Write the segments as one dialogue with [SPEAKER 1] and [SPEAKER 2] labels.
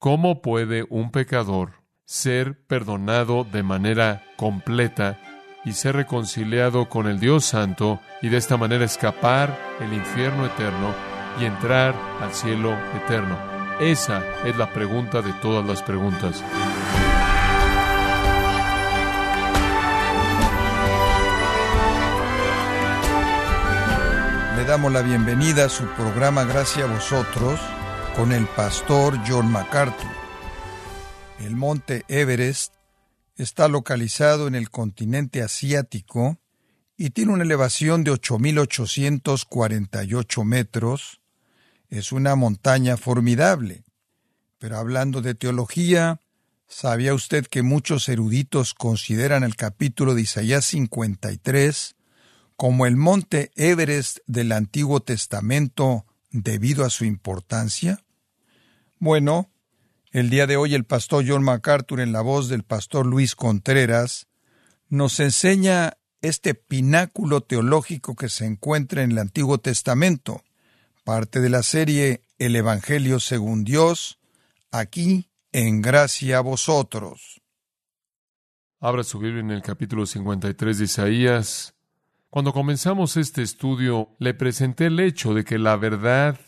[SPEAKER 1] ¿Cómo puede un pecador ser perdonado de manera completa y ser reconciliado con el Dios Santo y de esta manera escapar el infierno eterno y entrar al cielo eterno? Esa es la pregunta de todas las preguntas.
[SPEAKER 2] Le damos la bienvenida a su programa Gracias a vosotros con el pastor John MacArthur. El monte Everest está localizado en el continente asiático y tiene una elevación de 8.848 metros. Es una montaña formidable. Pero hablando de teología, ¿sabía usted que muchos eruditos consideran el capítulo de Isaías 53 como el monte Everest del Antiguo Testamento debido a su importancia? Bueno, el día de hoy el pastor John MacArthur en la voz del pastor Luis Contreras nos enseña este pináculo teológico que se encuentra en el Antiguo Testamento, parte de la serie El Evangelio según Dios, aquí en gracia a vosotros.
[SPEAKER 1] Abra su Biblia en el capítulo 53 de Isaías. Cuando comenzamos este estudio, le presenté el hecho de que la verdad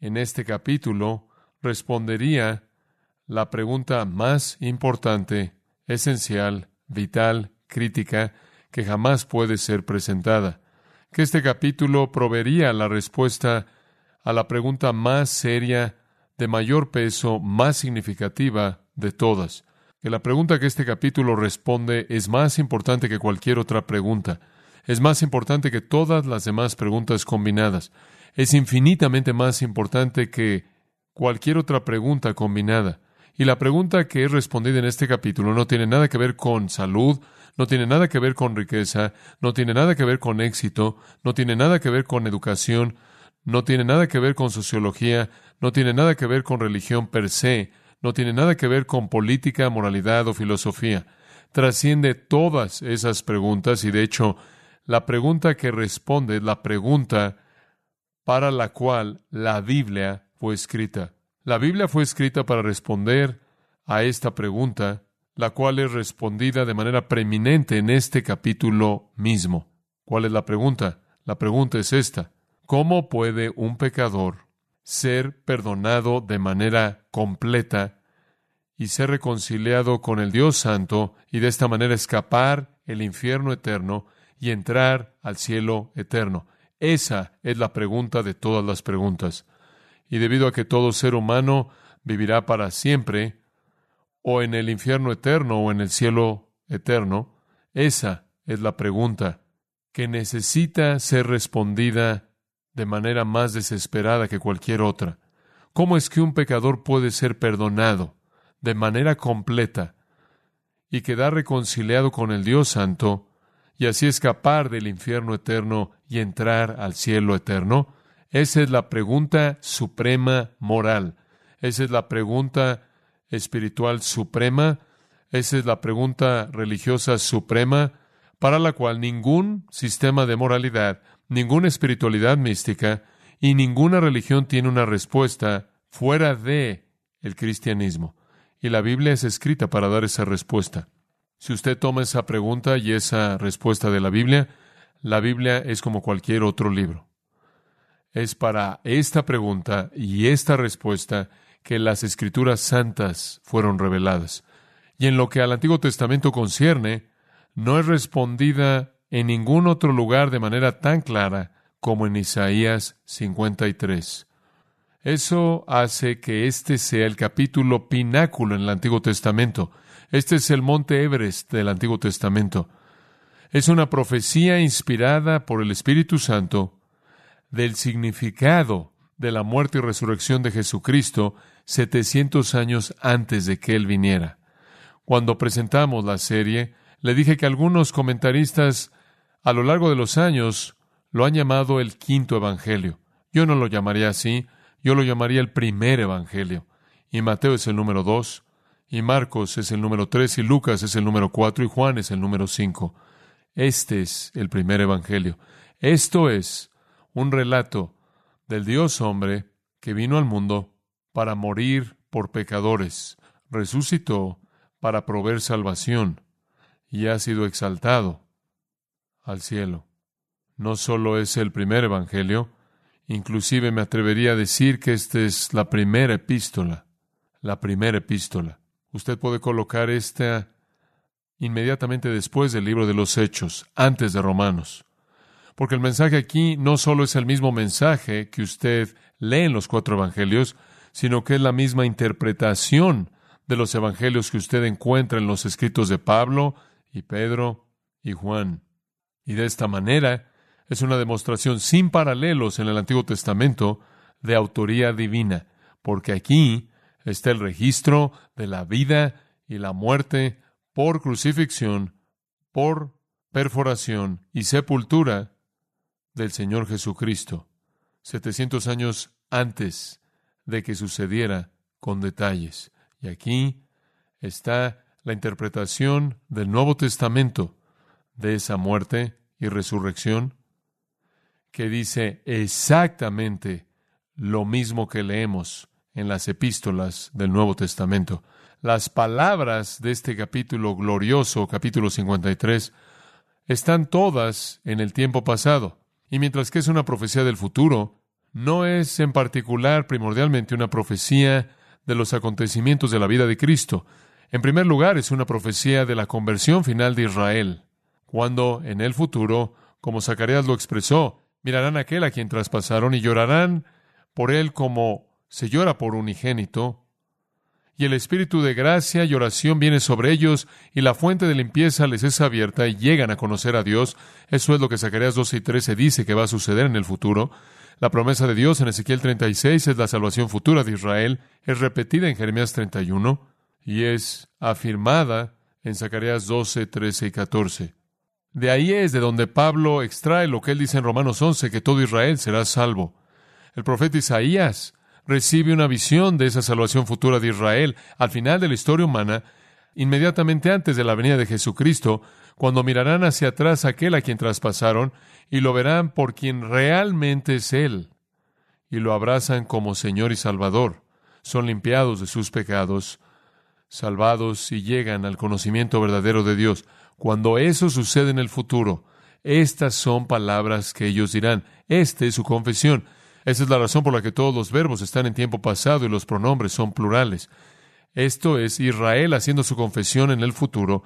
[SPEAKER 1] en este capítulo respondería la pregunta más importante, esencial, vital, crítica, que jamás puede ser presentada, que este capítulo proveería la respuesta a la pregunta más seria, de mayor peso, más significativa de todas, que la pregunta que este capítulo responde es más importante que cualquier otra pregunta, es más importante que todas las demás preguntas combinadas, es infinitamente más importante que cualquier otra pregunta combinada. Y la pregunta que es respondida en este capítulo no tiene nada que ver con salud, no tiene nada que ver con riqueza, no tiene nada que ver con éxito, no tiene nada que ver con educación, no tiene nada que ver con sociología, no tiene nada que ver con religión per se, no tiene nada que ver con política, moralidad o filosofía. Trasciende todas esas preguntas y de hecho la pregunta que responde es la pregunta para la cual la Biblia fue escrita. La Biblia fue escrita para responder a esta pregunta, la cual es respondida de manera preeminente en este capítulo mismo. ¿Cuál es la pregunta? La pregunta es esta. ¿Cómo puede un pecador ser perdonado de manera completa y ser reconciliado con el Dios Santo y de esta manera escapar el infierno eterno y entrar al cielo eterno? Esa es la pregunta de todas las preguntas y debido a que todo ser humano vivirá para siempre, o en el infierno eterno o en el cielo eterno, esa es la pregunta que necesita ser respondida de manera más desesperada que cualquier otra. ¿Cómo es que un pecador puede ser perdonado de manera completa y quedar reconciliado con el Dios Santo y así escapar del infierno eterno y entrar al cielo eterno? Esa es la pregunta suprema moral. Esa es la pregunta espiritual suprema. Esa es la pregunta religiosa suprema para la cual ningún sistema de moralidad, ninguna espiritualidad mística y ninguna religión tiene una respuesta fuera de el cristianismo. Y la Biblia es escrita para dar esa respuesta. Si usted toma esa pregunta y esa respuesta de la Biblia, la Biblia es como cualquier otro libro es para esta pregunta y esta respuesta que las escrituras santas fueron reveladas. Y en lo que al Antiguo Testamento concierne, no es respondida en ningún otro lugar de manera tan clara como en Isaías 53. Eso hace que este sea el capítulo pináculo en el Antiguo Testamento. Este es el monte Everest del Antiguo Testamento. Es una profecía inspirada por el Espíritu Santo del significado de la muerte y resurrección de Jesucristo 700 años antes de que Él viniera. Cuando presentamos la serie, le dije que algunos comentaristas a lo largo de los años lo han llamado el quinto Evangelio. Yo no lo llamaría así, yo lo llamaría el primer Evangelio. Y Mateo es el número dos, y Marcos es el número tres, y Lucas es el número cuatro, y Juan es el número cinco. Este es el primer Evangelio. Esto es un relato del Dios hombre que vino al mundo para morir por pecadores, resucitó para proveer salvación y ha sido exaltado al cielo. No solo es el primer Evangelio, inclusive me atrevería a decir que esta es la primera epístola, la primera epístola. Usted puede colocar esta inmediatamente después del libro de los Hechos, antes de Romanos. Porque el mensaje aquí no solo es el mismo mensaje que usted lee en los cuatro evangelios, sino que es la misma interpretación de los evangelios que usted encuentra en los escritos de Pablo y Pedro y Juan. Y de esta manera es una demostración sin paralelos en el Antiguo Testamento de autoría divina, porque aquí está el registro de la vida y la muerte por crucifixión, por perforación y sepultura del Señor Jesucristo, setecientos años antes de que sucediera con detalles. Y aquí está la interpretación del Nuevo Testamento de esa muerte y resurrección, que dice exactamente lo mismo que leemos en las epístolas del Nuevo Testamento las palabras de este capítulo glorioso, capítulo 53, están todas en el tiempo pasado. Y mientras que es una profecía del futuro, no es en particular primordialmente una profecía de los acontecimientos de la vida de Cristo. En primer lugar, es una profecía de la conversión final de Israel, cuando en el futuro, como Zacarías lo expresó, mirarán a aquel a quien traspasaron y llorarán por él como se llora por unigénito, y el espíritu de gracia y oración viene sobre ellos, y la fuente de limpieza les es abierta y llegan a conocer a Dios. Eso es lo que Zacarías 12 y 13 dice que va a suceder en el futuro. La promesa de Dios en Ezequiel 36 es la salvación futura de Israel, es repetida en Jeremías 31 y es afirmada en Zacarías 12, 13 y 14. De ahí es de donde Pablo extrae lo que él dice en Romanos 11, que todo Israel será salvo. El profeta Isaías recibe una visión de esa salvación futura de Israel al final de la historia humana, inmediatamente antes de la venida de Jesucristo, cuando mirarán hacia atrás aquel a quien traspasaron y lo verán por quien realmente es Él, y lo abrazan como Señor y Salvador. Son limpiados de sus pecados, salvados y llegan al conocimiento verdadero de Dios. Cuando eso sucede en el futuro, estas son palabras que ellos dirán. Esta es su confesión. Esa es la razón por la que todos los verbos están en tiempo pasado y los pronombres son plurales. Esto es Israel haciendo su confesión en el futuro,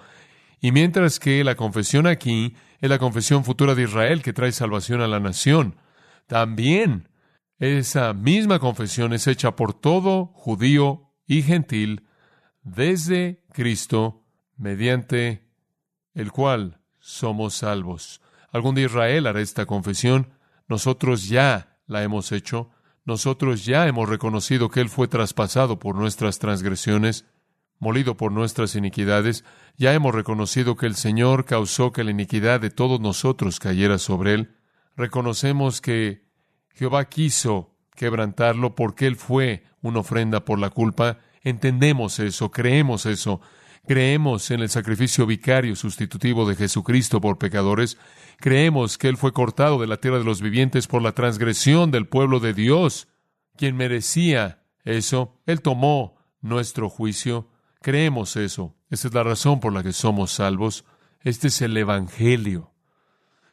[SPEAKER 1] y mientras que la confesión aquí es la confesión futura de Israel que trae salvación a la nación, también esa misma confesión es hecha por todo judío y gentil desde Cristo, mediante el cual somos salvos. Algún día Israel hará esta confesión. Nosotros ya la hemos hecho, nosotros ya hemos reconocido que Él fue traspasado por nuestras transgresiones, molido por nuestras iniquidades, ya hemos reconocido que el Señor causó que la iniquidad de todos nosotros cayera sobre Él, reconocemos que Jehová quiso quebrantarlo porque Él fue una ofrenda por la culpa, entendemos eso, creemos eso, creemos en el sacrificio vicario sustitutivo de Jesucristo por pecadores, Creemos que Él fue cortado de la tierra de los vivientes por la transgresión del pueblo de Dios, quien merecía eso. Él tomó nuestro juicio. Creemos eso. Esa es la razón por la que somos salvos. Este es el Evangelio.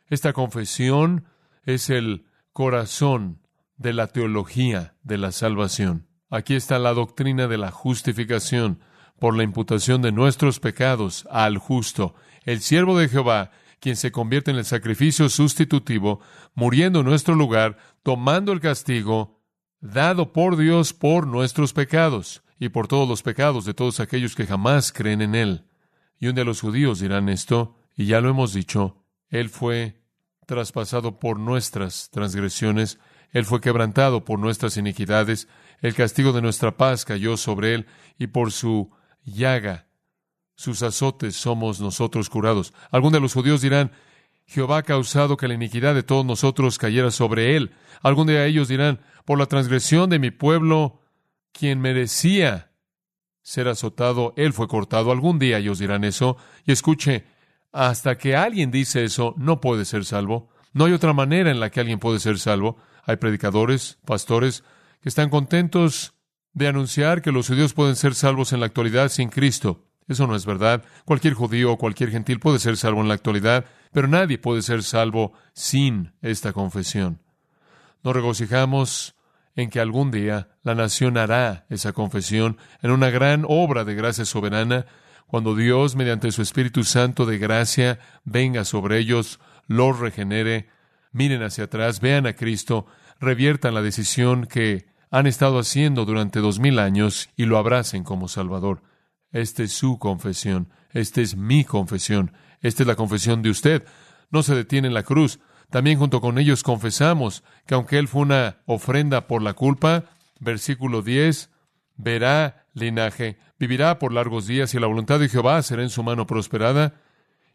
[SPEAKER 1] Esta confesión es el corazón de la teología de la salvación. Aquí está la doctrina de la justificación por la imputación de nuestros pecados al justo. El siervo de Jehová quien se convierte en el sacrificio sustitutivo, muriendo en nuestro lugar, tomando el castigo dado por Dios por nuestros pecados y por todos los pecados de todos aquellos que jamás creen en Él. Y un día los judíos dirán esto, y ya lo hemos dicho, Él fue traspasado por nuestras transgresiones, Él fue quebrantado por nuestras iniquidades, el castigo de nuestra paz cayó sobre Él, y por su llaga sus azotes somos nosotros curados. Algún de los judíos dirán, Jehová ha causado que la iniquidad de todos nosotros cayera sobre él. Algún de ellos dirán, por la transgresión de mi pueblo, quien merecía ser azotado, él fue cortado. Algún día ellos dirán eso. Y escuche, hasta que alguien dice eso, no puede ser salvo. No hay otra manera en la que alguien puede ser salvo. Hay predicadores, pastores, que están contentos de anunciar que los judíos pueden ser salvos en la actualidad sin Cristo. Eso no es verdad. Cualquier judío o cualquier gentil puede ser salvo en la actualidad, pero nadie puede ser salvo sin esta confesión. Nos regocijamos en que algún día la nación hará esa confesión en una gran obra de gracia soberana, cuando Dios, mediante su Espíritu Santo de gracia, venga sobre ellos, los regenere, miren hacia atrás, vean a Cristo, reviertan la decisión que han estado haciendo durante dos mil años y lo abracen como Salvador. Esta es su confesión, esta es mi confesión, esta es la confesión de usted. No se detiene en la cruz. También junto con ellos confesamos que aunque Él fue una ofrenda por la culpa, versículo 10, verá linaje, vivirá por largos días y la voluntad de Jehová será en su mano prosperada,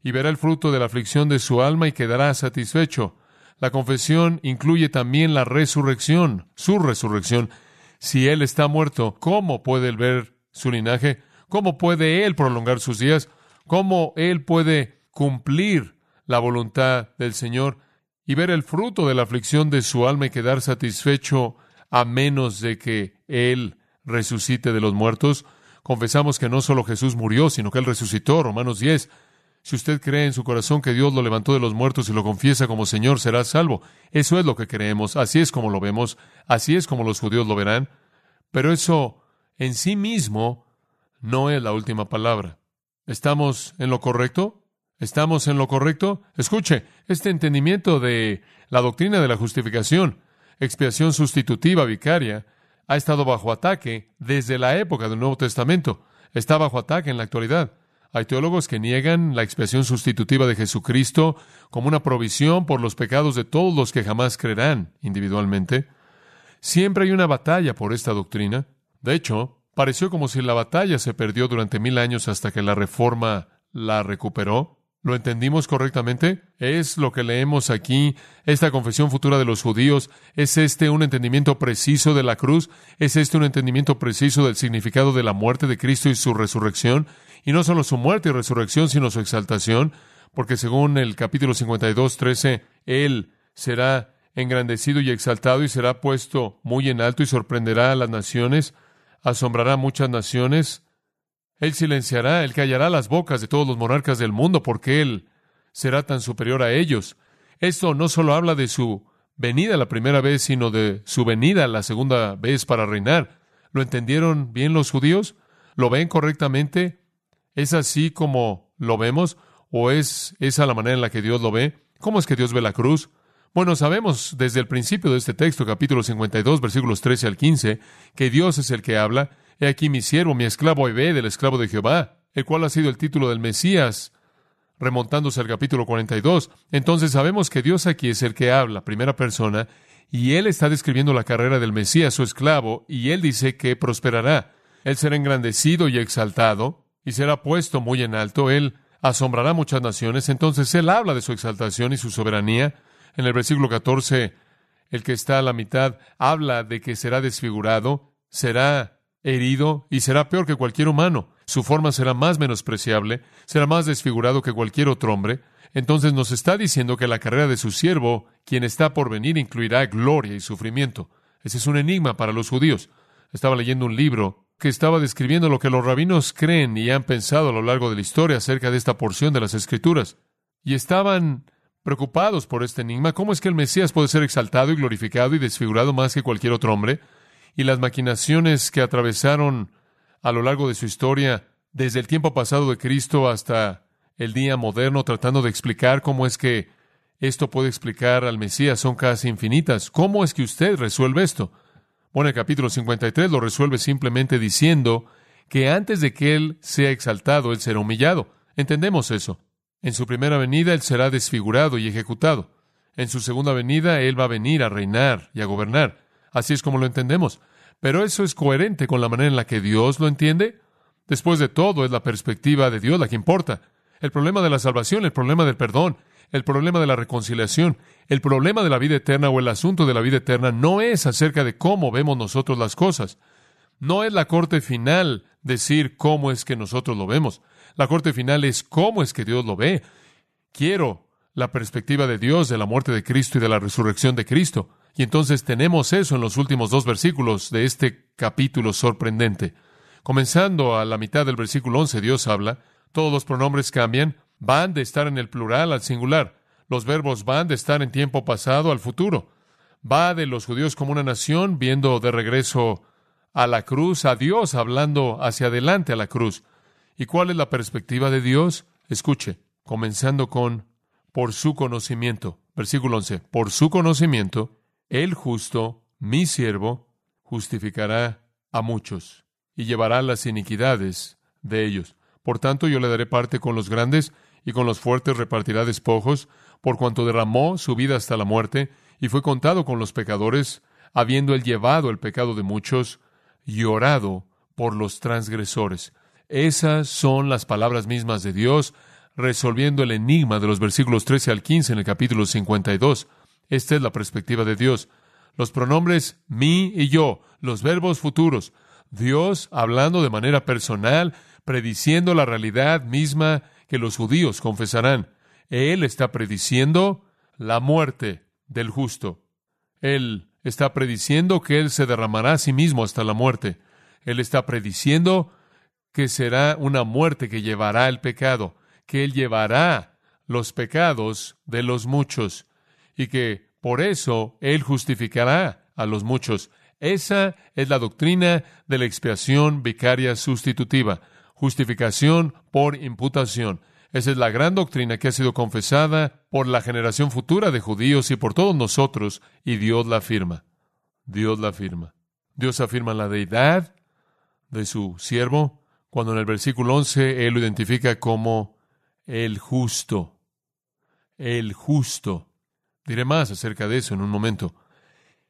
[SPEAKER 1] y verá el fruto de la aflicción de su alma y quedará satisfecho. La confesión incluye también la resurrección, su resurrección. Si Él está muerto, ¿cómo puede Él ver su linaje? ¿Cómo puede Él prolongar sus días? ¿Cómo Él puede cumplir la voluntad del Señor y ver el fruto de la aflicción de su alma y quedar satisfecho a menos de que Él resucite de los muertos? Confesamos que no solo Jesús murió, sino que Él resucitó, Romanos 10. Si usted cree en su corazón que Dios lo levantó de los muertos y lo confiesa como Señor, será salvo. Eso es lo que creemos, así es como lo vemos, así es como los judíos lo verán. Pero eso en sí mismo no es la última palabra. ¿Estamos en lo correcto? ¿Estamos en lo correcto? Escuche, este entendimiento de la doctrina de la justificación, expiación sustitutiva vicaria, ha estado bajo ataque desde la época del Nuevo Testamento. Está bajo ataque en la actualidad. Hay teólogos que niegan la expiación sustitutiva de Jesucristo como una provisión por los pecados de todos los que jamás creerán individualmente. Siempre hay una batalla por esta doctrina. De hecho, pareció como si la batalla se perdió durante mil años hasta que la Reforma la recuperó. ¿Lo entendimos correctamente? ¿Es lo que leemos aquí, esta confesión futura de los judíos? ¿Es este un entendimiento preciso de la cruz? ¿Es este un entendimiento preciso del significado de la muerte de Cristo y su resurrección? Y no solo su muerte y resurrección, sino su exaltación, porque según el capítulo 52, 13, Él será engrandecido y exaltado y será puesto muy en alto y sorprenderá a las naciones, asombrará a muchas naciones, él silenciará, Él callará las bocas de todos los monarcas del mundo porque Él será tan superior a ellos. Esto no solo habla de su venida la primera vez, sino de su venida la segunda vez para reinar. ¿Lo entendieron bien los judíos? ¿Lo ven correctamente? ¿Es así como lo vemos? ¿O es esa la manera en la que Dios lo ve? ¿Cómo es que Dios ve la cruz? Bueno, sabemos desde el principio de este texto, capítulo 52, versículos 13 al 15, que Dios es el que habla He aquí mi siervo, mi esclavo Ebed, el esclavo de Jehová, el cual ha sido el título del Mesías, remontándose al capítulo 42. Entonces sabemos que Dios aquí es el que habla, primera persona, y Él está describiendo la carrera del Mesías, su esclavo, y Él dice que prosperará. Él será engrandecido y exaltado, y será puesto muy en alto. Él asombrará muchas naciones. Entonces Él habla de su exaltación y su soberanía. En el versículo 14, el que está a la mitad habla de que será desfigurado, será herido y será peor que cualquier humano. Su forma será más menospreciable, será más desfigurado que cualquier otro hombre. Entonces nos está diciendo que la carrera de su siervo, quien está por venir, incluirá gloria y sufrimiento. Ese es un enigma para los judíos. Estaba leyendo un libro que estaba describiendo lo que los rabinos creen y han pensado a lo largo de la historia acerca de esta porción de las Escrituras. Y estaban preocupados por este enigma. ¿Cómo es que el Mesías puede ser exaltado y glorificado y desfigurado más que cualquier otro hombre? Y las maquinaciones que atravesaron a lo largo de su historia, desde el tiempo pasado de Cristo hasta el día moderno, tratando de explicar cómo es que esto puede explicar al Mesías, son casi infinitas. ¿Cómo es que usted resuelve esto? Bueno, el capítulo 53 lo resuelve simplemente diciendo que antes de que Él sea exaltado, Él será humillado. Entendemos eso. En su primera venida, Él será desfigurado y ejecutado. En su segunda venida, Él va a venir a reinar y a gobernar. Así es como lo entendemos. Pero eso es coherente con la manera en la que Dios lo entiende. Después de todo, es la perspectiva de Dios la que importa. El problema de la salvación, el problema del perdón, el problema de la reconciliación, el problema de la vida eterna o el asunto de la vida eterna no es acerca de cómo vemos nosotros las cosas. No es la corte final decir cómo es que nosotros lo vemos. La corte final es cómo es que Dios lo ve. Quiero la perspectiva de Dios de la muerte de Cristo y de la resurrección de Cristo. Y entonces tenemos eso en los últimos dos versículos de este capítulo sorprendente. Comenzando a la mitad del versículo 11, Dios habla, todos los pronombres cambian, van de estar en el plural al singular, los verbos van de estar en tiempo pasado al futuro, va de los judíos como una nación viendo de regreso a la cruz, a Dios hablando hacia adelante a la cruz. ¿Y cuál es la perspectiva de Dios? Escuche, comenzando con por su conocimiento. Versículo 11. Por su conocimiento, el justo, mi siervo, justificará a muchos y llevará las iniquidades de ellos. Por tanto, yo le daré parte con los grandes y con los fuertes repartirá despojos, por cuanto derramó su vida hasta la muerte y fue contado con los pecadores, habiendo él llevado el pecado de muchos y orado por los transgresores. Esas son las palabras mismas de Dios, resolviendo el enigma de los versículos 13 al 15 en el capítulo 52. Esta es la perspectiva de Dios. Los pronombres mí y yo, los verbos futuros, Dios hablando de manera personal, prediciendo la realidad misma que los judíos confesarán. Él está prediciendo la muerte del justo. Él está prediciendo que Él se derramará a sí mismo hasta la muerte. Él está prediciendo que será una muerte que llevará el pecado, que Él llevará los pecados de los muchos y que por eso Él justificará a los muchos. Esa es la doctrina de la expiación vicaria sustitutiva, justificación por imputación. Esa es la gran doctrina que ha sido confesada por la generación futura de judíos y por todos nosotros, y Dios la afirma. Dios la afirma. Dios afirma la deidad de su siervo, cuando en el versículo 11 Él lo identifica como el justo. El justo. Diré más acerca de eso en un momento.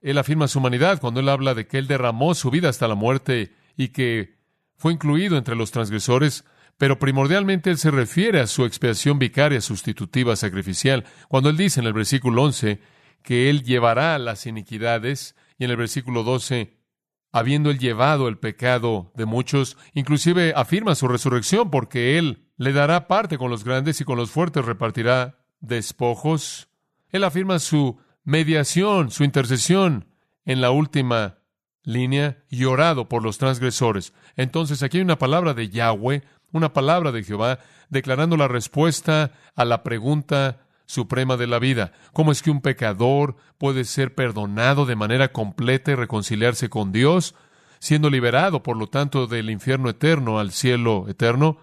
[SPEAKER 1] Él afirma su humanidad cuando Él habla de que Él derramó su vida hasta la muerte y que fue incluido entre los transgresores pero primordialmente él se refiere a su expiación vicaria sustitutiva sacrificial, cuando él dice en el versículo 11 que él llevará las iniquidades, y en el versículo 12, habiendo él llevado el pecado de muchos, inclusive afirma su resurrección, porque él le dará parte con los grandes y con los fuertes repartirá despojos. Él afirma su mediación, su intercesión en la última línea, y orado por los transgresores. Entonces aquí hay una palabra de Yahweh una palabra de Jehová declarando la respuesta a la pregunta suprema de la vida. ¿Cómo es que un pecador puede ser perdonado de manera completa y reconciliarse con Dios, siendo liberado, por lo tanto, del infierno eterno al cielo eterno?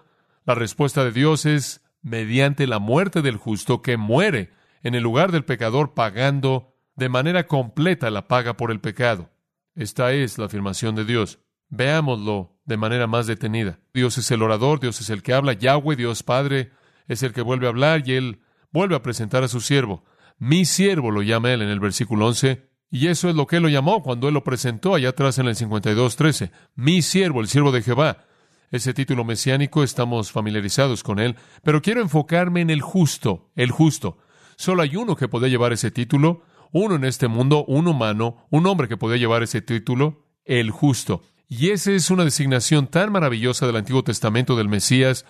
[SPEAKER 1] La respuesta de Dios es mediante la muerte del justo que muere en el lugar del pecador pagando de manera completa la paga por el pecado. Esta es la afirmación de Dios. Veámoslo de manera más detenida. Dios es el orador, Dios es el que habla, Yahweh, Dios Padre, es el que vuelve a hablar y Él vuelve a presentar a su siervo. Mi siervo lo llama Él en el versículo 11, y eso es lo que Él lo llamó cuando Él lo presentó allá atrás en el 52.13. Mi siervo, el siervo de Jehová. Ese título mesiánico estamos familiarizados con él, pero quiero enfocarme en el justo, el justo. Solo hay uno que puede llevar ese título, uno en este mundo, un humano, un hombre que puede llevar ese título, el justo. Y esa es una designación tan maravillosa del Antiguo Testamento del Mesías,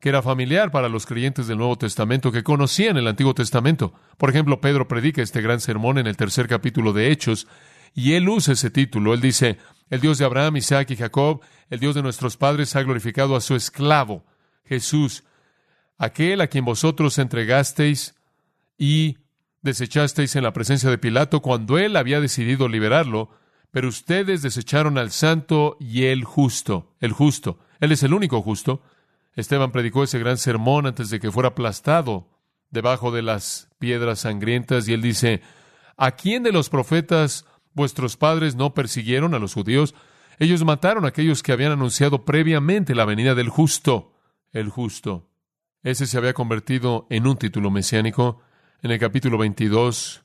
[SPEAKER 1] que era familiar para los creyentes del Nuevo Testamento que conocían el Antiguo Testamento. Por ejemplo, Pedro predica este gran sermón en el tercer capítulo de Hechos, y él usa ese título. Él dice, el Dios de Abraham, Isaac y Jacob, el Dios de nuestros padres, ha glorificado a su esclavo, Jesús, aquel a quien vosotros entregasteis y desechasteis en la presencia de Pilato cuando él había decidido liberarlo pero ustedes desecharon al santo y el justo, el justo. Él es el único justo. Esteban predicó ese gran sermón antes de que fuera aplastado debajo de las piedras sangrientas y él dice, ¿a quién de los profetas vuestros padres no persiguieron a los judíos? Ellos mataron a aquellos que habían anunciado previamente la venida del justo, el justo. Ese se había convertido en un título mesiánico. En el capítulo 22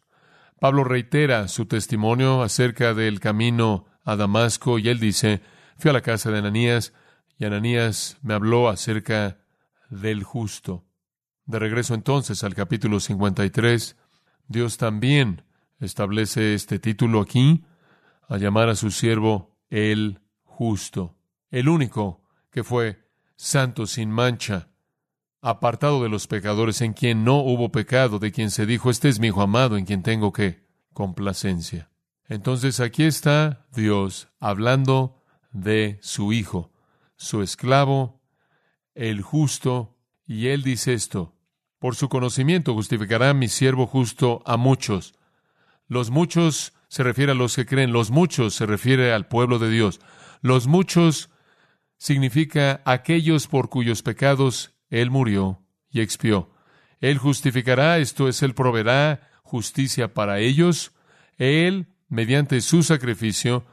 [SPEAKER 1] Pablo reitera su testimonio acerca del camino a Damasco y él dice, fui a la casa de Ananías y Ananías me habló acerca del justo. De regreso entonces al capítulo 53, Dios también establece este título aquí, a llamar a su siervo el justo, el único que fue santo sin mancha, apartado de los pecadores, en quien no hubo pecado, de quien se dijo, este es mi hijo amado, en quien tengo que complacencia. Entonces aquí está Dios hablando de su Hijo, su esclavo, el justo, y él dice esto, por su conocimiento justificará mi siervo justo a muchos. Los muchos se refiere a los que creen, los muchos se refiere al pueblo de Dios. Los muchos significa aquellos por cuyos pecados Él murió y expió. Él justificará, esto es, Él proveerá justicia para ellos. Él, mediante su sacrificio,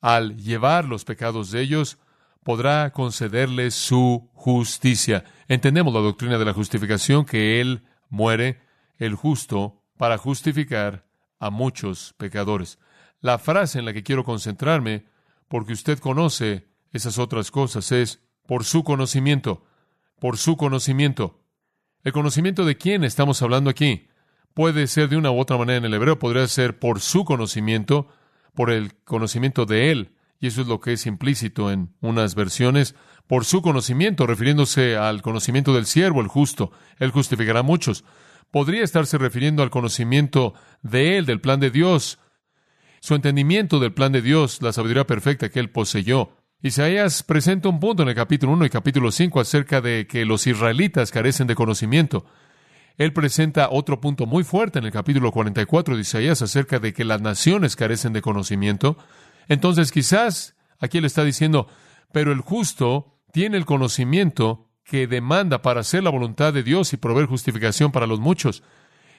[SPEAKER 1] al llevar los pecados de ellos, podrá concederles su justicia. Entendemos la doctrina de la justificación, que Él muere, el justo, para justificar a muchos pecadores. La frase en la que quiero concentrarme, porque usted conoce esas otras cosas, es por su conocimiento, por su conocimiento. ¿El conocimiento de quién estamos hablando aquí? Puede ser de una u otra manera en el hebreo, podría ser por su conocimiento, por el conocimiento de él, y eso es lo que es implícito en unas versiones, por su conocimiento, refiriéndose al conocimiento del siervo, el justo, él justificará a muchos. Podría estarse refiriendo al conocimiento de él, del plan de Dios, su entendimiento del plan de Dios, la sabiduría perfecta que él poseyó. Isaías presenta un punto en el capítulo 1 y capítulo 5 acerca de que los israelitas carecen de conocimiento. Él presenta otro punto muy fuerte en el capítulo 44 de Isaías acerca de que las naciones carecen de conocimiento. Entonces quizás aquí él está diciendo, pero el justo tiene el conocimiento que demanda para hacer la voluntad de Dios y proveer justificación para los muchos.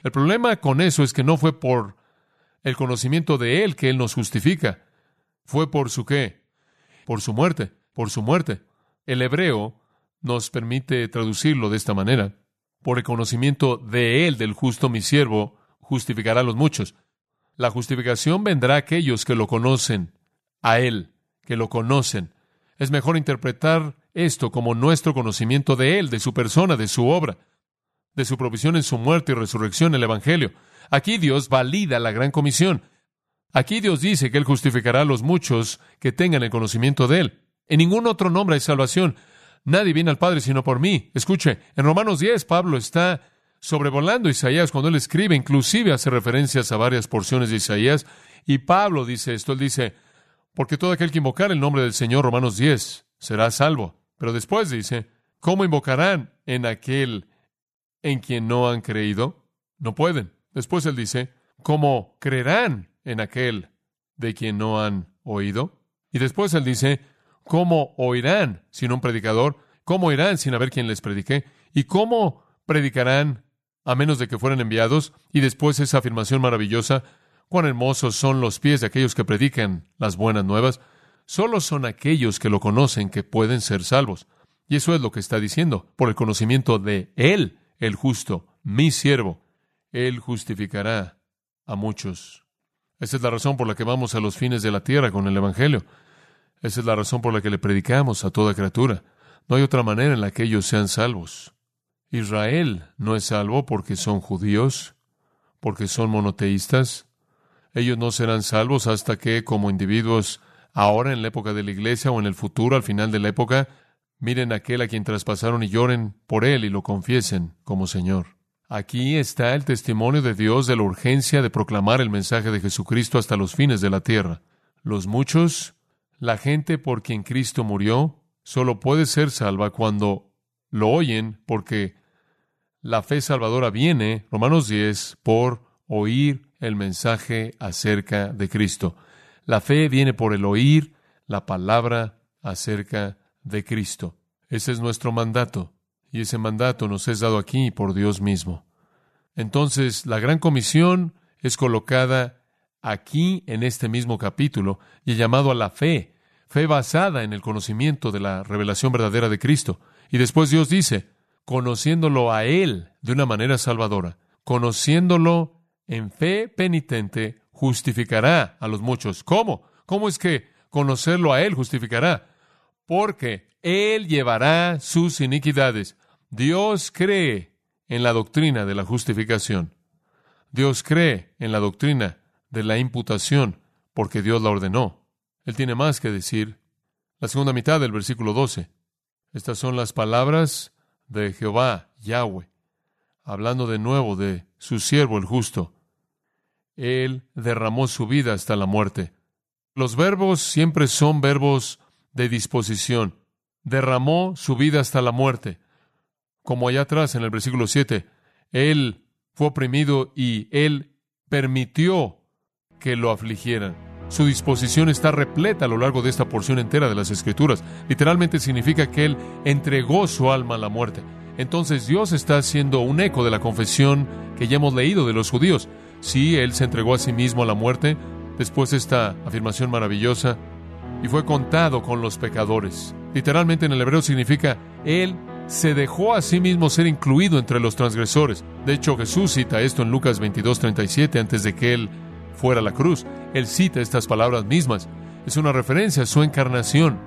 [SPEAKER 1] El problema con eso es que no fue por el conocimiento de Él que Él nos justifica. Fue por su qué? Por su muerte, por su muerte. El hebreo nos permite traducirlo de esta manera. Por el conocimiento de Él, del justo mi siervo, justificará a los muchos. La justificación vendrá a aquellos que lo conocen, a Él, que lo conocen. Es mejor interpretar esto como nuestro conocimiento de Él, de su persona, de su obra, de su provisión en su muerte y resurrección, el Evangelio. Aquí Dios valida la gran comisión. Aquí Dios dice que Él justificará a los muchos que tengan el conocimiento de Él. En ningún otro nombre hay salvación. Nadie viene al Padre sino por mí. Escuche, en Romanos 10 Pablo está sobrevolando Isaías cuando él escribe, inclusive hace referencias a varias porciones de Isaías, y Pablo dice esto, él dice, porque todo aquel que invocar el nombre del Señor, Romanos 10, será salvo. Pero después dice, ¿cómo invocarán en aquel en quien no han creído? No pueden. Después él dice, ¿cómo creerán en aquel de quien no han oído? Y después él dice, ¿cómo oirán sin un predicador? ¿Cómo oirán sin haber quien les predique? ¿Y cómo predicarán a menos de que fueran enviados? Y después esa afirmación maravillosa, cuán hermosos son los pies de aquellos que predican las buenas nuevas. Solo son aquellos que lo conocen que pueden ser salvos. Y eso es lo que está diciendo, por el conocimiento de Él, el justo, mi siervo, Él justificará a muchos. Esa es la razón por la que vamos a los fines de la tierra con el Evangelio. Esa es la razón por la que le predicamos a toda criatura. No hay otra manera en la que ellos sean salvos. Israel no es salvo porque son judíos, porque son monoteístas. Ellos no serán salvos hasta que, como individuos ahora en la época de la iglesia o en el futuro, al final de la época, miren a aquel a quien traspasaron y lloren por él y lo confiesen como Señor. Aquí está el testimonio de Dios de la urgencia de proclamar el mensaje de Jesucristo hasta los fines de la tierra. Los muchos, la gente por quien Cristo murió, solo puede ser salva cuando lo oyen porque la fe salvadora viene, Romanos 10, por oír el mensaje acerca de Cristo. La fe viene por el oír la palabra acerca de Cristo. Ese es nuestro mandato, y ese mandato nos es dado aquí por Dios mismo. Entonces, la gran comisión es colocada aquí en este mismo capítulo y llamado a la fe, fe basada en el conocimiento de la revelación verdadera de Cristo. Y después Dios dice, conociéndolo a Él de una manera salvadora, conociéndolo en fe penitente, justificará a los muchos. ¿Cómo? ¿Cómo es que conocerlo a Él justificará? Porque Él llevará sus iniquidades. Dios cree en la doctrina de la justificación. Dios cree en la doctrina de la imputación porque Dios la ordenó. Él tiene más que decir. La segunda mitad del versículo 12. Estas son las palabras de Jehová, Yahweh, hablando de nuevo de su siervo el justo. Él derramó su vida hasta la muerte. Los verbos siempre son verbos de disposición. Derramó su vida hasta la muerte. Como allá atrás en el versículo 7, Él fue oprimido y Él permitió que lo afligieran. Su disposición está repleta a lo largo de esta porción entera de las Escrituras. Literalmente significa que Él entregó su alma a la muerte. Entonces Dios está haciendo un eco de la confesión que ya hemos leído de los judíos. Sí, Él se entregó a sí mismo a la muerte, después de esta afirmación maravillosa, y fue contado con los pecadores. Literalmente en el hebreo significa Él se dejó a sí mismo ser incluido entre los transgresores. De hecho, Jesús cita esto en Lucas 22:37 antes de que Él fuera a la cruz. Él cita estas palabras mismas. Es una referencia a su encarnación,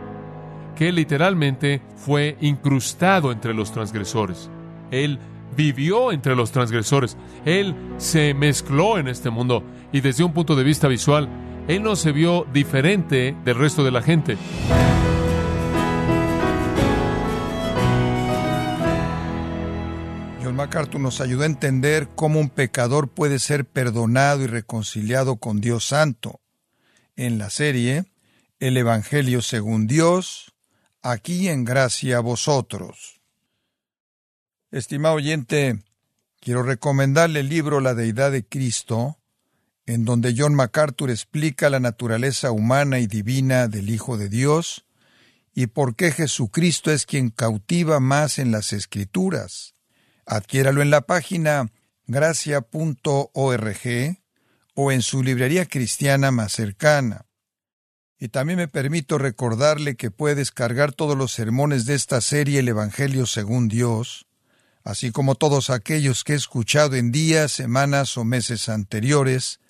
[SPEAKER 1] que literalmente fue incrustado entre los transgresores. Él vivió entre los transgresores. Él se mezcló en este mundo y desde un punto de vista visual, Él no se vio diferente del resto de la gente.
[SPEAKER 2] John MacArthur nos ayudó a entender cómo un pecador puede ser perdonado y reconciliado con Dios Santo. En la serie El Evangelio según Dios, aquí en gracia a vosotros. Estimado oyente, quiero recomendarle el libro La Deidad de Cristo, en donde John MacArthur explica la naturaleza humana y divina del Hijo de Dios y por qué Jesucristo es quien cautiva más en las Escrituras. Adquiéralo en la página gracia.org o en su librería cristiana más cercana. Y también me permito recordarle que puede descargar todos los sermones de esta serie El Evangelio según Dios, así como todos aquellos que he escuchado en días, semanas o meses anteriores,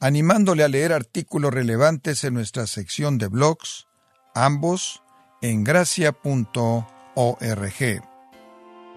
[SPEAKER 2] animándole a leer artículos relevantes en nuestra sección de blogs, ambos en gracia.org.